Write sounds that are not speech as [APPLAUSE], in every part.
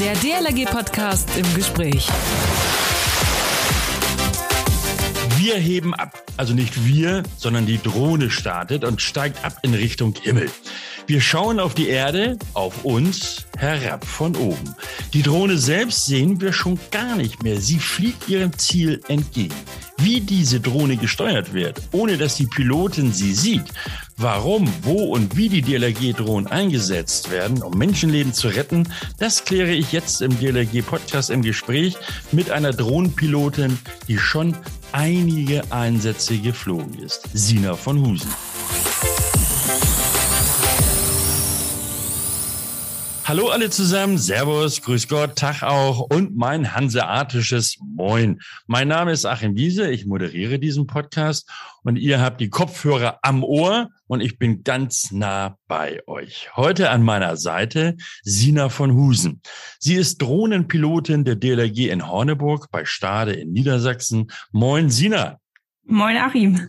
Der DLRG-Podcast im Gespräch. Wir heben ab. Also nicht wir, sondern die Drohne startet und steigt ab in Richtung Himmel. Wir schauen auf die Erde, auf uns, herab von oben. Die Drohne selbst sehen wir schon gar nicht mehr. Sie fliegt ihrem Ziel entgegen. Wie diese Drohne gesteuert wird, ohne dass die Pilotin sie sieht, warum, wo und wie die DLRG-Drohnen eingesetzt werden, um Menschenleben zu retten, das kläre ich jetzt im DLRG-Podcast im Gespräch mit einer Drohnenpilotin, die schon einige Einsätze geflogen ist. Sina von Husen. Hallo alle zusammen, Servus, Grüß Gott, Tag auch und mein hanseatisches Moin. Mein Name ist Achim Wiese, ich moderiere diesen Podcast und ihr habt die Kopfhörer am Ohr und ich bin ganz nah bei euch. Heute an meiner Seite Sina von Husen. Sie ist Drohnenpilotin der DLRG in Horneburg bei Stade in Niedersachsen. Moin Sina. Moin Achim.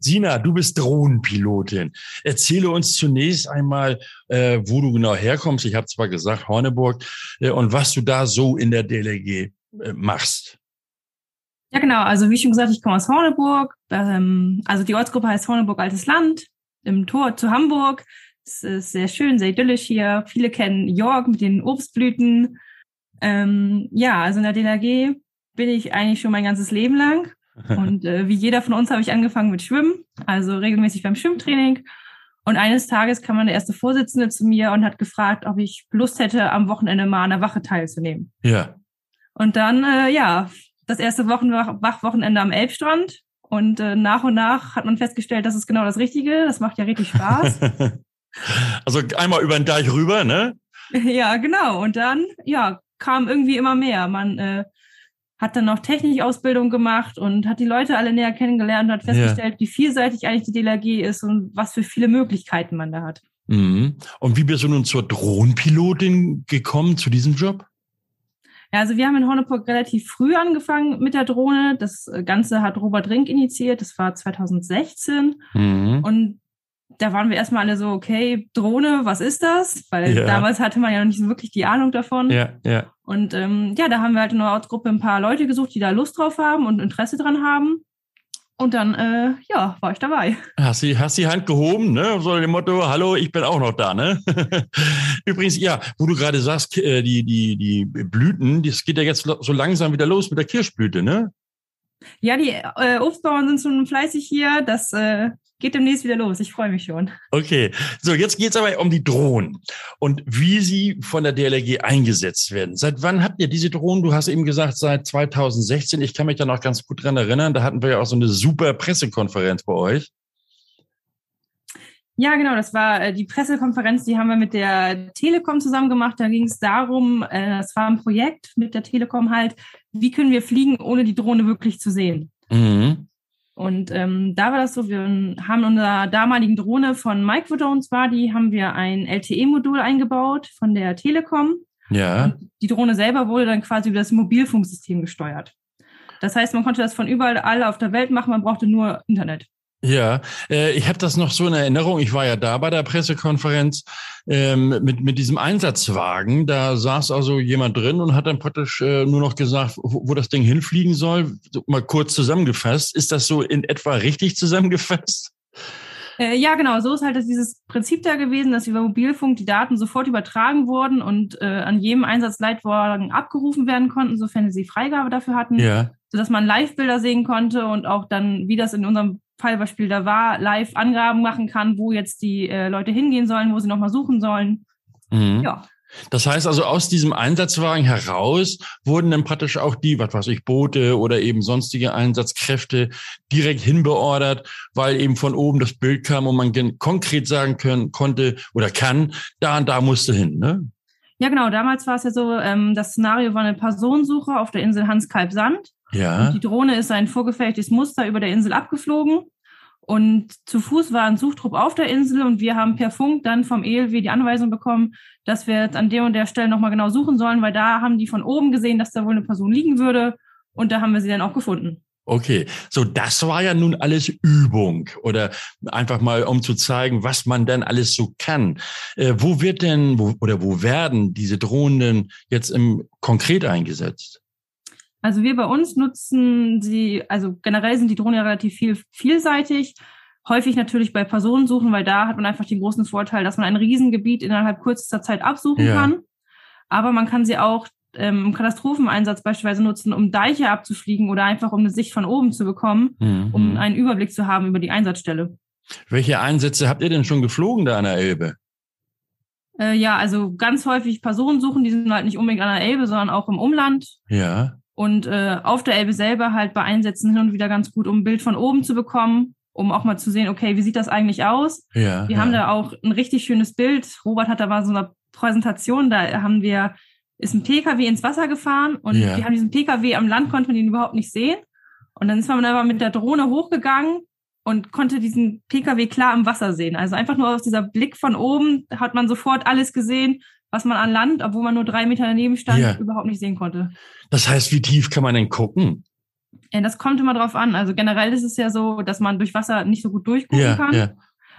Sina, du bist Drohnenpilotin. Erzähle uns zunächst einmal, äh, wo du genau herkommst. Ich habe zwar gesagt Horneburg äh, und was du da so in der DLG äh, machst. Ja, genau. Also wie schon gesagt, ich komme aus Horneburg. Ähm, also die Ortsgruppe heißt Horneburg Altes Land im Tor zu Hamburg. Es ist sehr schön, sehr idyllisch hier. Viele kennen York mit den Obstblüten. Ähm, ja, also in der DLRG bin ich eigentlich schon mein ganzes Leben lang. Und äh, wie jeder von uns habe ich angefangen mit Schwimmen, also regelmäßig beim Schwimmtraining. Und eines Tages kam meine erste Vorsitzende zu mir und hat gefragt, ob ich Lust hätte, am Wochenende mal an der Wache teilzunehmen. Ja. Und dann, äh, ja, das erste Wochenwach Wachwochenende am Elbstrand. Und äh, nach und nach hat man festgestellt, das ist genau das Richtige. Das macht ja richtig Spaß. [LAUGHS] [LAUGHS] also einmal über den Deich rüber, ne? Ja, genau. Und dann, ja, kam irgendwie immer mehr. Man äh, hat dann noch Technikausbildung gemacht und hat die Leute alle näher kennengelernt und hat festgestellt, ja. wie vielseitig eigentlich die DLRG ist und was für viele Möglichkeiten man da hat. Mhm. Und wie bist du nun zur Drohnenpilotin gekommen, zu diesem Job? Ja, also wir haben in Horneburg relativ früh angefangen mit der Drohne. Das Ganze hat Robert Rink initiiert. Das war 2016. Mhm. Und da waren wir erstmal alle so, okay, Drohne, was ist das? Weil ja. damals hatte man ja noch nicht so wirklich die Ahnung davon. Ja, ja. Und ähm, ja, da haben wir halt in der Ortsgruppe ein paar Leute gesucht, die da Lust drauf haben und Interesse dran haben. Und dann, äh, ja, war ich dabei. Hast du hast die Hand gehoben, ne? So dem Motto, hallo, ich bin auch noch da, ne? [LAUGHS] Übrigens, ja, wo du gerade sagst, äh, die, die, die Blüten, das geht ja jetzt so langsam wieder los mit der Kirschblüte, ne? Ja, die äh, Obstbauern sind schon fleißig hier. Das äh, geht demnächst wieder los. Ich freue mich schon. Okay, so jetzt geht es aber um die Drohnen und wie sie von der DLRG eingesetzt werden. Seit wann habt ihr diese Drohnen? Du hast eben gesagt, seit 2016. Ich kann mich da noch ganz gut dran erinnern. Da hatten wir ja auch so eine super Pressekonferenz bei euch. Ja, genau, das war äh, die Pressekonferenz, die haben wir mit der Telekom zusammen gemacht. Da ging es darum, äh, das war ein Projekt mit der Telekom halt, wie können wir fliegen, ohne die Drohne wirklich zu sehen. Mhm. Und ähm, da war das so, wir haben in unserer damaligen Drohne von Microdrone zwar, die haben wir ein LTE-Modul eingebaut von der Telekom. Ja. Und die Drohne selber wurde dann quasi über das Mobilfunksystem gesteuert. Das heißt, man konnte das von überall alle auf der Welt machen, man brauchte nur Internet. Ja, äh, ich habe das noch so in Erinnerung. Ich war ja da bei der Pressekonferenz ähm, mit, mit diesem Einsatzwagen. Da saß also jemand drin und hat dann praktisch äh, nur noch gesagt, wo, wo das Ding hinfliegen soll. So, mal kurz zusammengefasst. Ist das so in etwa richtig zusammengefasst? Äh, ja, genau. So ist halt das, dieses Prinzip da gewesen, dass über Mobilfunk die Daten sofort übertragen wurden und äh, an jedem Einsatzleitwagen abgerufen werden konnten, sofern sie Freigabe dafür hatten. Ja. Sodass man Live-Bilder sehen konnte und auch dann, wie das in unserem Fallbeispiel da war, live Angaben machen kann, wo jetzt die äh, Leute hingehen sollen, wo sie nochmal suchen sollen. Mhm. Ja. Das heißt also, aus diesem Einsatzwagen heraus wurden dann praktisch auch die, was weiß ich, Boote oder eben sonstige Einsatzkräfte direkt hinbeordert, weil eben von oben das Bild kam und man konkret sagen können, konnte oder kann, da und da musste hin, ne? Ja, genau. Damals war es ja so, ähm, das Szenario war eine Personensuche auf der Insel Hans-Kalb-Sand. Ja. Und die Drohne ist ein vorgefertigtes Muster über der Insel abgeflogen. Und zu Fuß war ein Suchtrupp auf der Insel und wir haben per Funk dann vom ELW die Anweisung bekommen, dass wir jetzt an der und der Stelle nochmal genau suchen sollen, weil da haben die von oben gesehen, dass da wohl eine Person liegen würde und da haben wir sie dann auch gefunden. Okay, so das war ja nun alles Übung oder einfach mal, um zu zeigen, was man denn alles so kann. Äh, wo wird denn wo, oder wo werden diese Drohnen jetzt im konkret eingesetzt? Also wir bei uns nutzen sie, also generell sind die Drohnen ja relativ viel, vielseitig. Häufig natürlich bei Personensuchen, weil da hat man einfach den großen Vorteil, dass man ein Riesengebiet innerhalb kürzester Zeit absuchen ja. kann. Aber man kann sie auch ähm, im Katastropheneinsatz beispielsweise nutzen, um Deiche abzufliegen oder einfach um eine Sicht von oben zu bekommen, mhm. um einen Überblick zu haben über die Einsatzstelle. Welche Einsätze habt ihr denn schon geflogen da an der Elbe? Äh, ja, also ganz häufig Personen suchen, die sind halt nicht unbedingt an der Elbe, sondern auch im Umland. Ja. Und äh, auf der Elbe selber halt bei Einsätzen hin und wieder ganz gut, um ein Bild von oben zu bekommen, um auch mal zu sehen, okay, wie sieht das eigentlich aus? Ja. Wir ja. haben da auch ein richtig schönes Bild. Robert hat da mal so eine Präsentation, da haben wir ist ein PKW ins Wasser gefahren und ja. wir haben diesen PKW am Land, konnte man ihn überhaupt nicht sehen. Und dann ist man aber mit der Drohne hochgegangen und konnte diesen PKW klar im Wasser sehen. Also einfach nur aus dieser Blick von oben hat man sofort alles gesehen, was man an Land, obwohl man nur drei Meter daneben stand, ja. überhaupt nicht sehen konnte. Das heißt, wie tief kann man denn gucken? Ja, das kommt immer drauf an. Also generell ist es ja so, dass man durch Wasser nicht so gut durchgucken ja, kann. Ja.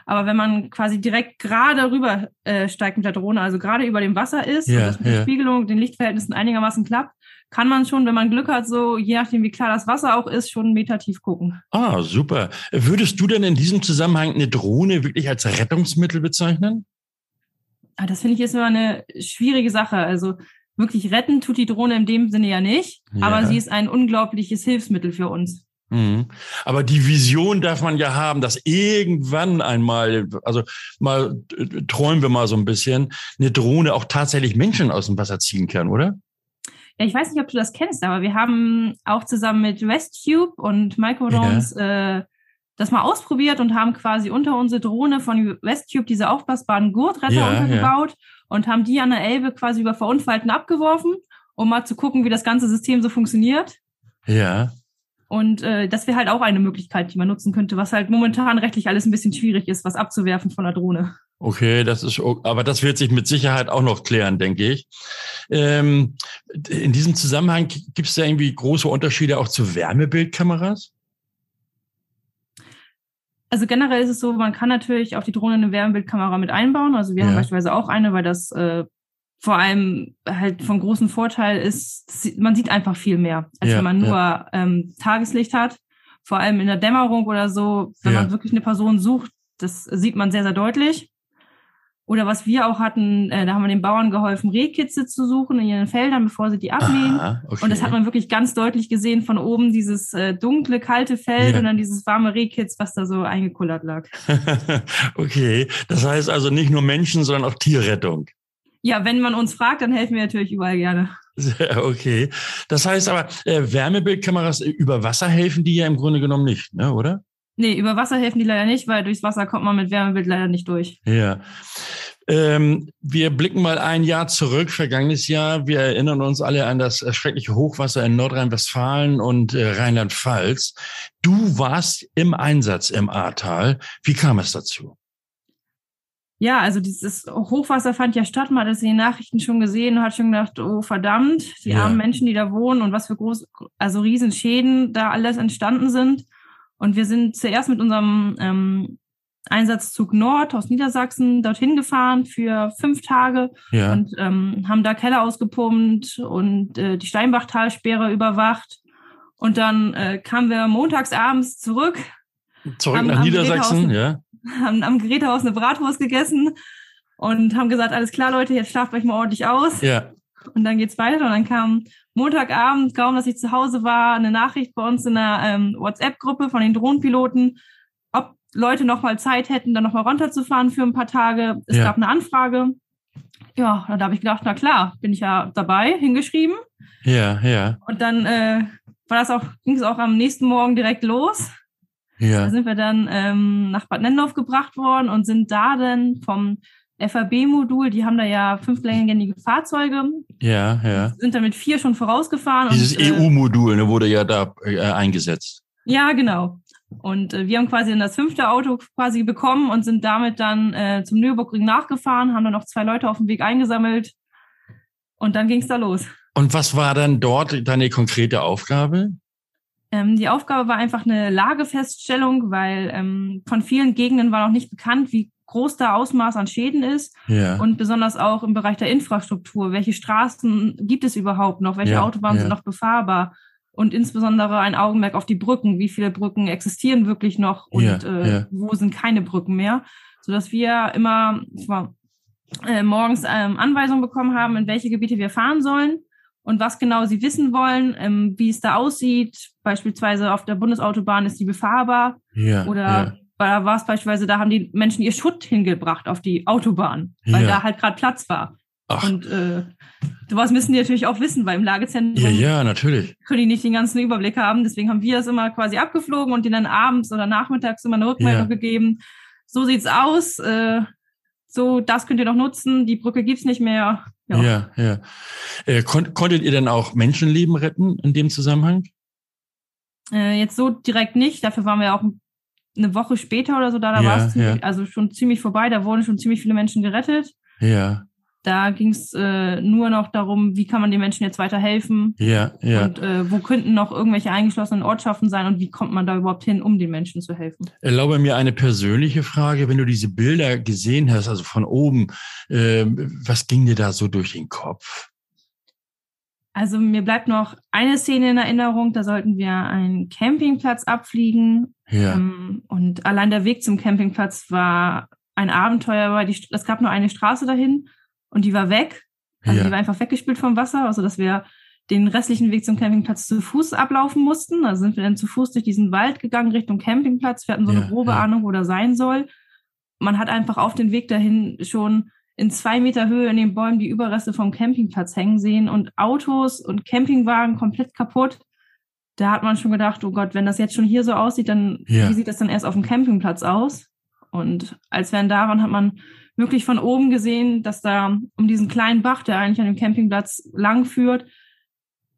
Aber wenn man quasi direkt gerade rüber äh, steigt mit der Drohne, also gerade über dem Wasser ist ja, und das mit der Spiegelung, den Lichtverhältnissen einigermaßen klappt, kann man schon, wenn man Glück hat, so je nachdem, wie klar das Wasser auch ist, schon einen Meter tief gucken. Ah, super. Würdest du denn in diesem Zusammenhang eine Drohne wirklich als Rettungsmittel bezeichnen? Ah, das finde ich ist immer eine schwierige Sache. Also wirklich retten tut die Drohne in dem Sinne ja nicht, ja. aber sie ist ein unglaubliches Hilfsmittel für uns. Mhm. Aber die Vision darf man ja haben, dass irgendwann einmal, also mal träumen wir mal so ein bisschen, eine Drohne auch tatsächlich Menschen aus dem Wasser ziehen kann, oder? Ja, ich weiß nicht, ob du das kennst, aber wir haben auch zusammen mit Westtube und Microdrones ja. äh, das mal ausprobiert und haben quasi unter unsere Drohne von Westtube diese aufblasbaren Gurtretter ja, untergebaut ja. und haben die an der Elbe quasi über Verunfallten abgeworfen, um mal zu gucken, wie das ganze System so funktioniert. Ja. Und äh, das wäre halt auch eine Möglichkeit, die man nutzen könnte, was halt momentan rechtlich alles ein bisschen schwierig ist, was abzuwerfen von der Drohne. Okay, das ist, aber das wird sich mit Sicherheit auch noch klären, denke ich. Ähm, in diesem Zusammenhang gibt es da irgendwie große Unterschiede auch zu Wärmebildkameras? Also generell ist es so, man kann natürlich auf die Drohne eine Wärmebildkamera mit einbauen. Also wir ja. haben beispielsweise auch eine, weil das äh, vor allem halt von großem Vorteil ist, man sieht einfach viel mehr, als ja, wenn man nur ja. ähm, Tageslicht hat. Vor allem in der Dämmerung oder so, wenn man wirklich eine Person sucht, das sieht man sehr, sehr deutlich. Oder was wir auch hatten, äh, da haben wir den Bauern geholfen, Rehkitze zu suchen in ihren Feldern, bevor sie die abmähen. Aha, okay. Und das hat man wirklich ganz deutlich gesehen von oben, dieses äh, dunkle, kalte Feld ja. und dann dieses warme Rehkitz, was da so eingekullert lag. [LAUGHS] okay, das heißt also nicht nur Menschen, sondern auch Tierrettung. Ja, wenn man uns fragt, dann helfen wir natürlich überall gerne. Okay. Das heißt aber, äh, Wärmebildkameras über Wasser helfen die ja im Grunde genommen nicht, ne, oder? Nee, über Wasser helfen die leider nicht, weil durchs Wasser kommt man mit Wärmebild leider nicht durch. Ja. Ähm, wir blicken mal ein Jahr zurück, vergangenes Jahr. Wir erinnern uns alle an das schreckliche Hochwasser in Nordrhein-Westfalen und äh, Rheinland-Pfalz. Du warst im Einsatz im Ahrtal. Wie kam es dazu? ja, also dieses Hochwasser fand ja statt, man hat es in den Nachrichten schon gesehen und hat schon gedacht, oh verdammt, die ja. armen Menschen, die da wohnen und was für groß, also Riesenschäden da alles entstanden sind. Und wir sind zuerst mit unserem ähm, Einsatzzug Nord aus Niedersachsen dorthin gefahren für fünf Tage ja. und ähm, haben da Keller ausgepumpt und äh, die Steinbachtalsperre überwacht. Und dann äh, kamen wir montags abends zurück. Zurück nach Niedersachsen, ja haben am Gerätehaus eine Bratwurst gegessen und haben gesagt, alles klar, Leute, jetzt schlaft euch mal ordentlich aus. Ja. Und dann geht's weiter. Und dann kam Montagabend, kaum dass ich zu Hause war, eine Nachricht bei uns in der ähm, WhatsApp-Gruppe von den Drohnenpiloten, ob Leute noch mal Zeit hätten, dann noch mal runterzufahren für ein paar Tage. Es ja. gab eine Anfrage. Ja, dann habe ich gedacht, na klar, bin ich ja dabei, hingeschrieben. Ja, ja. Und dann äh, war das auch, ging es auch am nächsten Morgen direkt los. Ja. Da sind wir dann ähm, nach Bad Nennendorf gebracht worden und sind da dann vom FAB-Modul, die haben da ja fünfgängige Fahrzeuge. Ja, ja. Sind dann mit vier schon vorausgefahren. Dieses EU-Modul ne, wurde ja da äh, eingesetzt. Ja, genau. Und äh, wir haben quasi dann das fünfte Auto quasi bekommen und sind damit dann äh, zum Nürburgring nachgefahren, haben dann noch zwei Leute auf dem Weg eingesammelt und dann ging es da los. Und was war dann dort deine konkrete Aufgabe? Ähm, die Aufgabe war einfach eine Lagefeststellung, weil ähm, von vielen Gegenden war noch nicht bekannt, wie groß der Ausmaß an Schäden ist Ja. und besonders auch im Bereich der Infrastruktur. Welche Straßen gibt es überhaupt noch? Welche Ja, Autobahnen ja. sind noch befahrbar? Und insbesondere ein Augenmerk auf die Brücken. Wie viele Brücken existieren wirklich noch und äh, wo sind keine Brücken mehr? Sodass wir immer zwar, äh, morgens ähm, Anweisungen bekommen haben, in welche Gebiete wir fahren sollen und was genau sie wissen wollen, ähm, wie es da aussieht. Beispielsweise auf der Bundesautobahn ist die befahrbar oder ja. Da war es beispielsweise, da haben die Menschen ihr Schutt hingebracht auf die Autobahn, weil Ja. da halt gerade Platz war. Ach, Und äh, sowas müssen die natürlich auch wissen, weil im Lagezentrum ja, ja, natürlich. können die nicht den ganzen Überblick haben. Deswegen haben wir das immer quasi abgeflogen und denen dann abends oder nachmittags immer eine Rückmeldung Ja. gegeben. So sieht's aus. Äh, so, das könnt ihr noch nutzen. Die Brücke gibt's nicht mehr. Ja. Ja, ja. Äh, kon konntet ihr denn auch Menschenleben retten in dem Zusammenhang? Äh, jetzt so direkt nicht. Dafür waren wir auch eine Woche später oder so da. Da Ja, war es ja. also schon ziemlich vorbei. Da wurden schon ziemlich viele Menschen gerettet. Ja, Da ging es äh, nur noch darum, wie kann man den Menschen jetzt weiterhelfen ja, ja. und äh, wo könnten noch irgendwelche eingeschlossenen Ortschaften sein und wie kommt man da überhaupt hin, um den Menschen zu helfen. Erlaube mir eine persönliche Frage. Wenn du diese Bilder gesehen hast, also von oben, ähm, was ging dir da so durch den Kopf? Also mir bleibt noch eine Szene in Erinnerung, da sollten wir einen Campingplatz abfliegen Ja, ähm, und allein der Weg zum Campingplatz war ein Abenteuer, weil die, es gab nur eine Straße dahin und die war weg. Also Ja. die war einfach weggespült vom Wasser, also dass wir den restlichen Weg zum Campingplatz zu Fuß ablaufen mussten. Also sind wir dann zu Fuß durch diesen Wald gegangen Richtung Campingplatz. Wir hatten so Ja, eine grobe. Ahnung, wo der sein soll. Man hat einfach auf den Weg dahin schon in zwei Meter Höhe in den Bäumen die Überreste vom Campingplatz hängen sehen und Autos und Campingwagen komplett kaputt. Da hat man schon gedacht, oh Gott, wenn das jetzt schon hier so aussieht, dann Ja. wie sieht das dann erst auf dem Campingplatz aus? Und als wir dann da waren, hat man wirklich von oben gesehen, dass da um diesen kleinen Bach, der eigentlich an dem Campingplatz lang führt,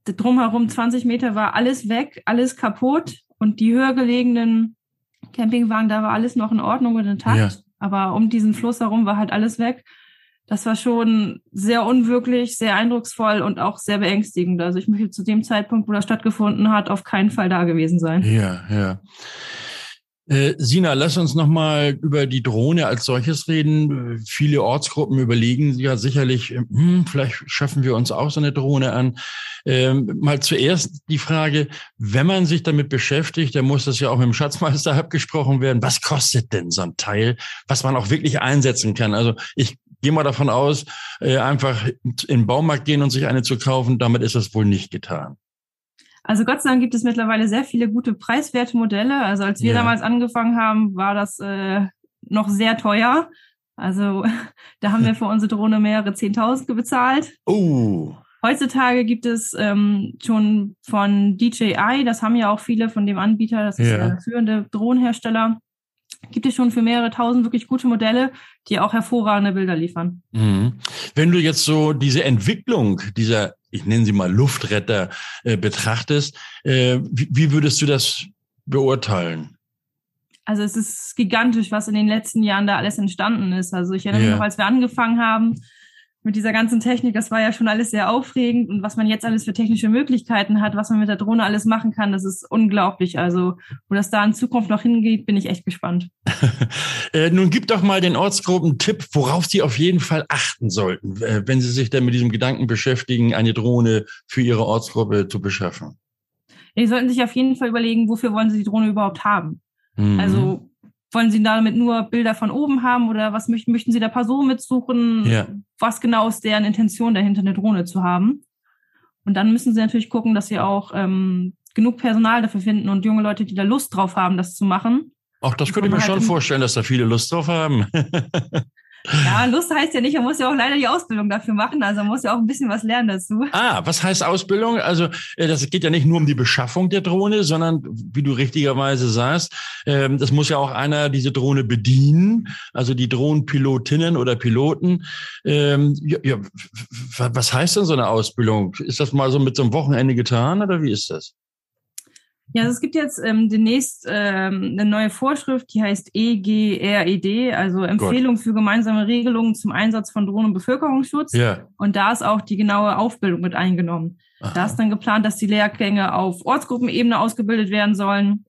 drumherum 20 Meter war alles weg, alles kaputt und die höher gelegenen Campingwagen, da war alles noch in Ordnung und intakt. Ja. Aber um diesen Fluss herum war halt alles weg. Das war schon sehr unwirklich, sehr eindrucksvoll und auch sehr beängstigend. Also ich möchte zu dem Zeitpunkt, wo das stattgefunden hat, auf keinen Fall da gewesen sein. ja, ja. Äh, Sina, lass uns noch mal über die Drohne als solches reden. Viele Ortsgruppen überlegen ja sicherlich, äh, hm, vielleicht schaffen wir uns auch so eine Drohne an. Ähm, mal zuerst die Frage, wenn man sich damit beschäftigt, dann muss das ja auch mit dem Schatzmeister [LAUGHS] abgesprochen werden. Was kostet denn so ein Teil, was man auch wirklich einsetzen kann? Also ich gehe mal davon aus, äh, einfach in den Baumarkt gehen und sich eine zu kaufen, damit ist das wohl nicht getan. Also Gott sei Dank gibt es mittlerweile sehr viele gute preiswerte Modelle. Also als wir Ja. damals angefangen haben, war das äh, noch sehr teuer. Also [LAUGHS] da haben wir für unsere Drohne mehrere Zehntausende bezahlt. Oh, Heutzutage gibt es ähm, schon von DJI, das haben ja auch viele von dem Anbieter, das ist Ja. der führende Drohnenhersteller, gibt es schon für mehrere tausend wirklich gute Modelle, die auch hervorragende Bilder liefern. Mhm. Wenn du jetzt so diese Entwicklung dieser, ich nenne sie mal Luftretter, äh, betrachtest, äh, wie, wie würdest du das beurteilen? Also es ist gigantisch, was in den letzten Jahren da alles entstanden ist. Also ich erinnere Ja. mich noch, als wir angefangen haben mit dieser ganzen Technik, das war ja schon alles sehr aufregend und was man jetzt alles für technische Möglichkeiten hat, was man mit der Drohne alles machen kann, das ist unglaublich. Also wo das da in Zukunft noch hingeht, bin ich echt gespannt. [LAUGHS] Äh, nun gib doch mal den Ortsgruppen einen Tipp, worauf sie auf jeden Fall achten sollten, äh, wenn sie sich dann mit diesem Gedanken beschäftigen, eine Drohne für ihre Ortsgruppe zu beschaffen. Die sollten sich auf jeden Fall überlegen, wofür wollen sie die Drohne überhaupt haben. Mhm. Also wollen Sie damit nur Bilder von oben haben oder was möchten, möchten Sie da Personen mitsuchen? Ja. Was genau ist deren Intention dahinter, eine Drohne zu haben? Und dann müssen Sie natürlich gucken, dass Sie auch ähm, genug Personal dafür finden und junge Leute, die da Lust drauf haben, das zu machen. Auch das könnte ich mir halt schon vorstellen, dass da viele Lust drauf haben. [LAUGHS] Ja, Lust heißt ja nicht, man muss ja auch leider die Ausbildung dafür machen, also man muss ja auch ein bisschen was lernen dazu. Ah, was heißt Ausbildung? Also äh, das geht ja nicht nur um die Beschaffung der Drohne, sondern wie du richtigerweise sagst, ähm, das muss ja auch einer diese Drohne bedienen, also die Drohnenpilotinnen oder Piloten. Ähm, ja, ja, was heißt denn so eine Ausbildung? Ist das mal so mit so einem Wochenende getan oder wie ist das? Ja, also es gibt jetzt ähm, demnächst ähm, eine neue Vorschrift, die heißt EGRED, also Empfehlung für gemeinsame Regelungen zum Einsatz von Drohnen- und Bevölkerungsschutz. Ja, Und da ist auch die genaue Aufbildung mit eingenommen. Aha. Da ist dann geplant, dass die Lehrgänge auf Ortsgruppenebene ausgebildet werden sollen.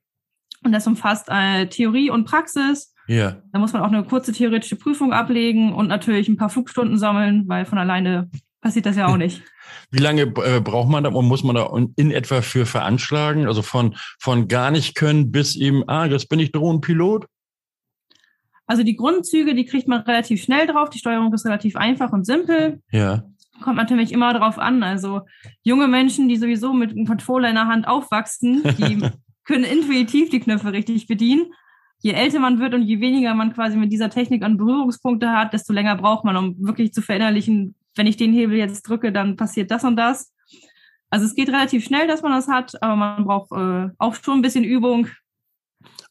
Und das umfasst äh, Theorie und Praxis. Ja. Da muss man auch eine kurze theoretische Prüfung ablegen und natürlich ein paar Flugstunden sammeln, weil von alleine passiert das ja auch nicht. Wie lange äh, braucht man da und muss man da in etwa für veranschlagen? Also von, von gar nicht können bis eben, ah, jetzt bin ich Drohnenpilot? Also die Grundzüge, die kriegt man relativ schnell drauf. Die Steuerung ist relativ einfach und simpel. Ja. Kommt natürlich immer drauf an. Also junge Menschen, die sowieso mit einem Controller in der Hand aufwachsen, die [LAUGHS] können intuitiv die Knöpfe richtig bedienen. Je älter man wird und je weniger man quasi mit dieser Technik an Berührungspunkte hat, desto länger braucht man, um wirklich zu verinnerlichen, wenn ich den Hebel jetzt drücke, dann passiert das und das. Also es geht relativ schnell, dass man das hat, aber man braucht äh, auch schon ein bisschen Übung.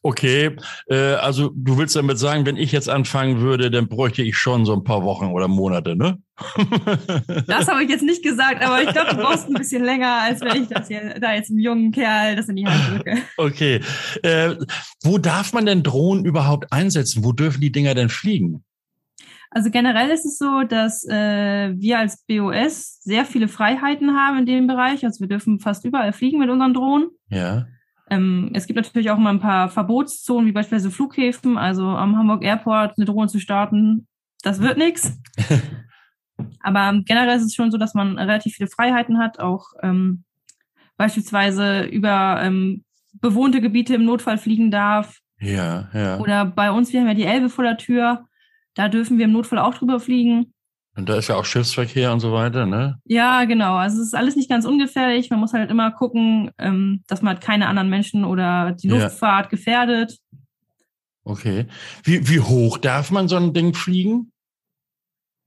Okay, äh, also du willst damit sagen, wenn ich jetzt anfangen würde, dann bräuchte ich schon so ein paar Wochen oder Monate, ne? [LAUGHS] das habe ich jetzt nicht gesagt, aber ich glaube, du brauchst ein bisschen länger, als wenn ich das hier, da jetzt einem jungen Kerl das in die Hand drücke. Okay. Äh, wo darf man denn Drohnen überhaupt einsetzen? Wo dürfen die Dinger denn fliegen? Also generell ist es so, dass äh, wir als BOS sehr viele Freiheiten haben in dem Bereich. Also wir dürfen fast überall fliegen mit unseren Drohnen. Ja. Ähm, es gibt natürlich auch mal ein paar Verbotszonen, wie beispielsweise Flughäfen, also am Hamburg Airport eine Drohne zu starten, das wird nichts. [LAUGHS] Aber generell ist es schon so, dass man relativ viele Freiheiten hat, auch ähm, beispielsweise über ähm, bewohnte Gebiete im Notfall fliegen darf. Ja, ja. Oder bei uns, wir haben ja die Elbe vor der Tür, da dürfen wir im Notfall auch drüber fliegen. Und da ist ja auch Schiffsverkehr und so weiter, ne? Ja, genau. Also es ist alles nicht ganz ungefährlich. Man muss halt immer gucken, ähm, dass man halt keine anderen Menschen oder die Luftfahrt ja. gefährdet. Okay. Wie, wie hoch darf man so ein Ding fliegen?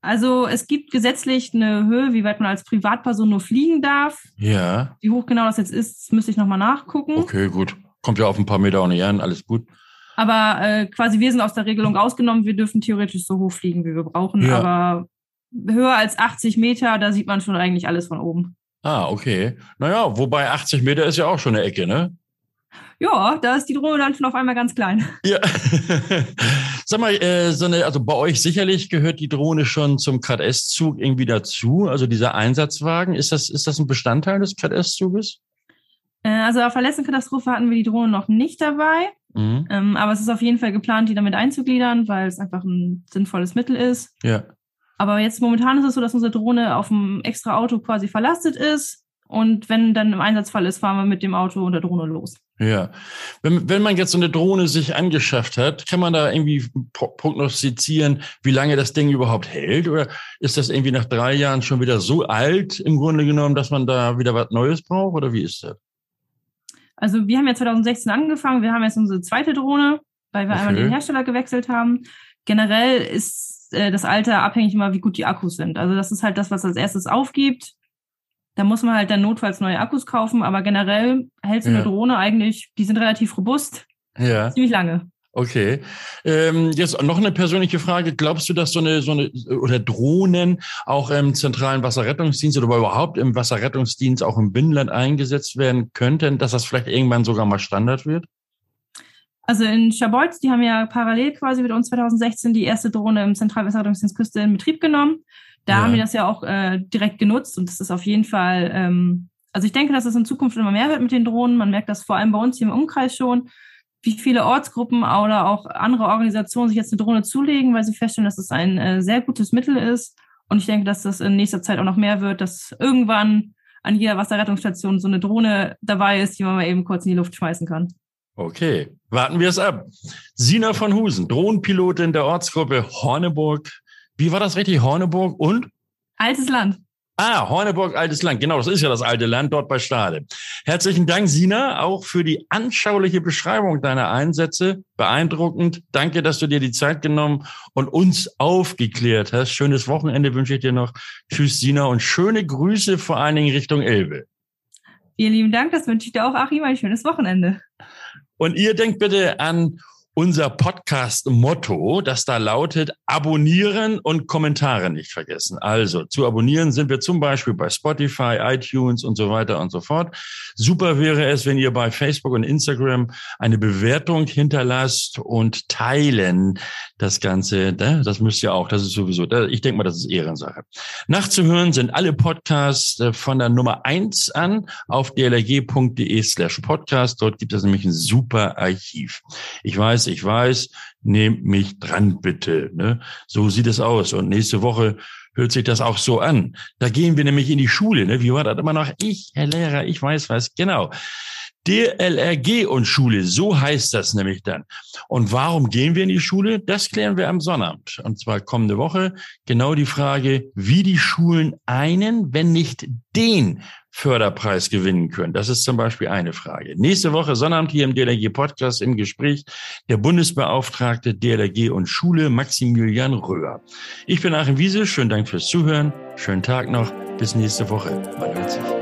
Also es gibt gesetzlich eine Höhe, wie weit man als Privatperson nur fliegen darf. Ja. Wie hoch genau das jetzt ist, müsste ich nochmal nachgucken. Okay, gut. Kommt ja auf ein paar Meter auch nicht an, alles gut. Aber äh, quasi wir sind aus der Regelung ausgenommen. Wir dürfen theoretisch so hoch fliegen, wie wir brauchen. Ja. Aber höher als 80 Meter, da sieht man schon eigentlich alles von oben. Ah, okay. Naja, wobei 80 Meter ist ja auch schon eine Ecke, ne? Ja, da ist die Drohne dann schon auf einmal ganz klein. [LAUGHS] Ja. Sag mal, äh, so eine, also bei euch sicherlich gehört die Drohne schon zum KS-Zug irgendwie dazu. Also dieser Einsatzwagen, ist das, ist das ein Bestandteil des KS-Zuges? Äh, also auf Verletzungskatastrophe hatten wir die Drohne noch nicht dabei. Mhm. Ähm, aber es ist auf jeden Fall geplant, die damit einzugliedern, weil es einfach ein sinnvolles Mittel ist. Ja. Aber jetzt momentan ist es so, dass unsere Drohne auf dem extra Auto quasi verlastet ist. Und wenn dann im Einsatzfall ist, fahren wir mit dem Auto und der Drohne los. Ja. Wenn, wenn man jetzt so eine Drohne sich angeschafft hat, kann man da irgendwie prognostizieren, wie lange das Ding überhaupt hält? Oder ist das irgendwie nach drei Jahren schon wieder so alt im Grunde genommen, dass man da wieder was Neues braucht? Oder wie ist das? Also wir haben ja 2016 angefangen, wir haben jetzt unsere zweite Drohne, weil wir okay. einmal den Hersteller gewechselt haben. Generell ist äh, das Alter abhängig immer, wie gut die Akkus sind. Also das ist halt das, was als erstes aufgibt. Da muss man halt dann notfalls neue Akkus kaufen, aber generell hält so eine ja. Drohne eigentlich, die sind relativ robust. Ja. Ziemlich lange. Okay. Ähm, jetzt noch eine persönliche Frage. Glaubst du, dass so eine, so eine, oder Drohnen auch im zentralen Wasserrettungsdienst oder überhaupt im Wasserrettungsdienst auch im Binnenland eingesetzt werden könnten, dass das vielleicht irgendwann sogar mal Standard wird? Also in Schabolz, die haben ja parallel quasi mit uns 2016 die erste Drohne im Zentralwasserrettungsdienst Küste in Betrieb genommen. Da ja. haben die das ja auch äh, direkt genutzt und das ist auf jeden Fall, ähm, also ich denke, dass es in Zukunft immer mehr wird mit den Drohnen. Man merkt das vor allem bei uns hier im Umkreis schon, wie viele Ortsgruppen oder auch andere Organisationen sich jetzt eine Drohne zulegen, weil sie feststellen, dass es ein äh, sehr gutes Mittel ist. Und ich denke, dass das in nächster Zeit auch noch mehr wird, dass irgendwann an jeder Wasserrettungsstation so eine Drohne dabei ist, die man mal eben kurz in die Luft schmeißen kann. Okay, warten wir es ab. Sina von Husen, Drohnenpilotin der Ortsgruppe Horneburg. Wie war das richtig? Horneburg und? Altes Land. Ah, Horneburg, altes Land. Genau, das ist ja das alte Land dort bei Stade. Herzlichen Dank, Sina, auch für die anschauliche Beschreibung deiner Einsätze. Beeindruckend. Danke, dass du dir die Zeit genommen und uns aufgeklärt hast. Schönes Wochenende wünsche ich dir noch. Tschüss, Sina, und schöne Grüße vor allen Dingen Richtung Elbe. Vielen lieben Dank. Das wünsche ich dir auch, Achim. Ein schönes Wochenende. Und ihr denkt bitte an unser Podcast-Motto, das da lautet, abonnieren und Kommentare nicht vergessen. Also zu abonnieren sind wir zum Beispiel bei Spotify, iTunes und so weiter und so fort. Super wäre es, wenn ihr bei Facebook und Instagram eine Bewertung hinterlasst und teilen das Ganze. Das müsst ihr auch. Das ist sowieso, ich denke mal, das ist Ehrensache. Nachzuhören sind alle Podcasts äh, von der Nummer eins an auf dlrg.de slash podcast. Dort gibt es nämlich ein super Archiv. Ich weiß, weiß, ich weiß, nehmt mich dran bitte. Ne? So sieht es aus. Und nächste Woche hört sich das auch so an. Da gehen wir nämlich in die Schule. Ne? Wie war das immer noch? Ich, Herr Lehrer, ich weiß was. Genau. DLRG und Schule, so heißt das nämlich dann. Und warum gehen wir in die Schule? Das klären wir am Sonnabend. Und zwar kommende Woche genau die Frage, wie die Schulen einen, wenn nicht den Förderpreis gewinnen können. Das ist zum Beispiel eine Frage. Nächste Woche Sonnabend hier im DLRG Podcast im Gespräch der Bundesbeauftragte DLRG und Schule Maximilian Röhr. Ich bin Achim Wiese. Schönen Dank fürs Zuhören. Schönen Tag noch. Bis nächste Woche. Man hört sich.